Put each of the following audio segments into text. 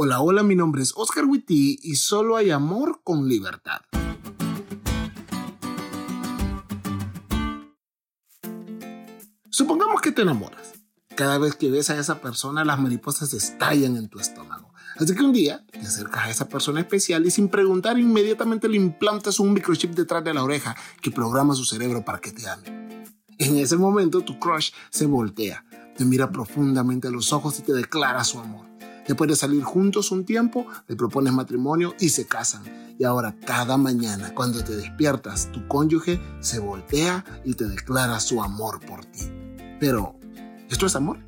Hola, hola, mi nombre es Oscar Witty y solo hay amor con libertad. Supongamos que te enamoras. Cada vez que ves a esa persona, las mariposas estallan en tu estómago. Así que un día te acercas a esa persona especial y sin preguntar inmediatamente le implantas un microchip detrás de la oreja que programa su cerebro para que te ame. En ese momento tu crush se voltea, te mira profundamente a los ojos y te declara su amor. Después de salir juntos un tiempo, le propones matrimonio y se casan. Y ahora cada mañana cuando te despiertas, tu cónyuge se voltea y te declara su amor por ti. Pero, ¿esto es amor?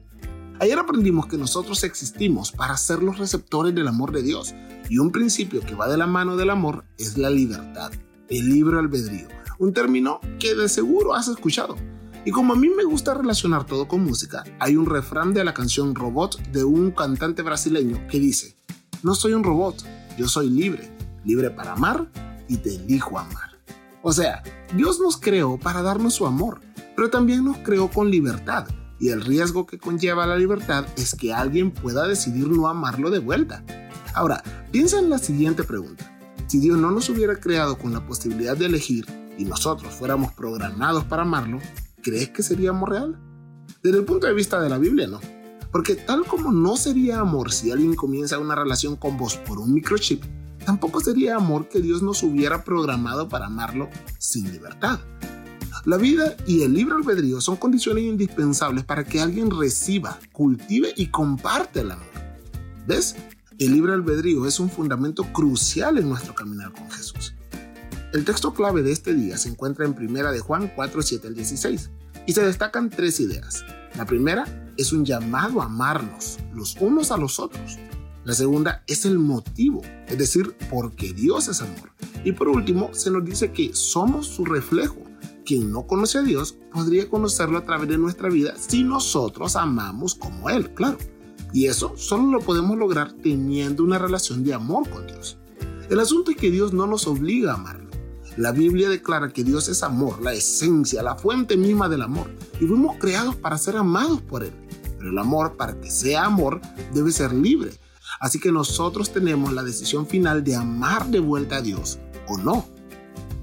Ayer aprendimos que nosotros existimos para ser los receptores del amor de Dios. Y un principio que va de la mano del amor es la libertad, el libre albedrío. Un término que de seguro has escuchado. Y como a mí me gusta relacionar todo con música, hay un refrán de la canción Robot de un cantante brasileño que dice, no soy un robot, yo soy libre, libre para amar y te elijo amar. O sea, Dios nos creó para darnos su amor, pero también nos creó con libertad. Y el riesgo que conlleva la libertad es que alguien pueda decidir no amarlo de vuelta. Ahora, piensa en la siguiente pregunta. Si Dios no nos hubiera creado con la posibilidad de elegir y nosotros fuéramos programados para amarlo, ¿crees que sería amor real? Desde el punto de vista de la Biblia, no. Porque tal como no sería amor si alguien comienza una relación con vos por un microchip, tampoco sería amor que Dios nos hubiera programado para amarlo sin libertad. La vida y el libre albedrío son condiciones indispensables para que alguien reciba, cultive y comparte el amor. ¿Ves? El libre albedrío es un fundamento crucial en nuestro caminar con Jesús. El texto clave de este día se encuentra en 1 de Juan 4, 7 al 16 y se destacan tres ideas. La primera es un llamado a amarnos los unos a los otros. La segunda es el motivo, es decir, porque Dios es amor. Y por último, se nos dice que somos su reflejo. Quien no conoce a Dios podría conocerlo a través de nuestra vida si nosotros amamos como Él, claro. Y eso solo lo podemos lograr teniendo una relación de amor con Dios. El asunto es que Dios no nos obliga a amarlo. La Biblia declara que Dios es amor, la esencia, la fuente misma del amor, y fuimos creados para ser amados por Él. Pero el amor, para que sea amor, debe ser libre. Así que nosotros tenemos la decisión final de amar de vuelta a Dios o no.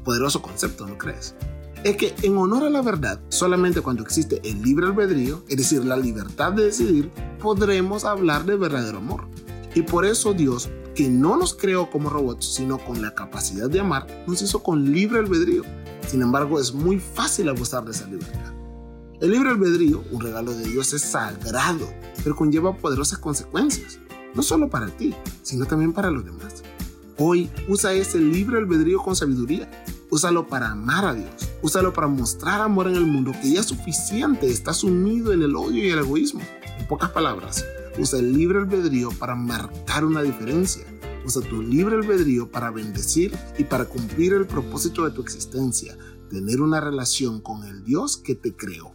Poderoso concepto, ¿no crees? Es que en honor a la verdad, solamente cuando existe el libre albedrío, es decir, la libertad de decidir, podremos hablar de verdadero amor. Y por eso Dios que no nos creó como robots, sino con la capacidad de amar, nos hizo con libre albedrío. Sin embargo, es muy fácil abusar de esa libertad. El libre albedrío, un regalo de Dios, es sagrado, pero conlleva poderosas consecuencias, no solo para ti, sino también para los demás. Hoy usa ese libre albedrío con sabiduría. Úsalo para amar a Dios. Úsalo para mostrar amor en el mundo que ya es suficiente está sumido en el odio y el egoísmo. En pocas palabras, Usa el libre albedrío para marcar una diferencia. Usa tu libre albedrío para bendecir y para cumplir el propósito de tu existencia, tener una relación con el Dios que te creó.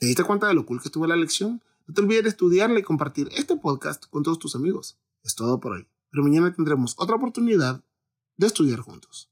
¿Te diste cuenta de lo cool que estuvo la lección? No te olvides de estudiarla y compartir este podcast con todos tus amigos. Es todo por hoy, pero mañana tendremos otra oportunidad de estudiar juntos.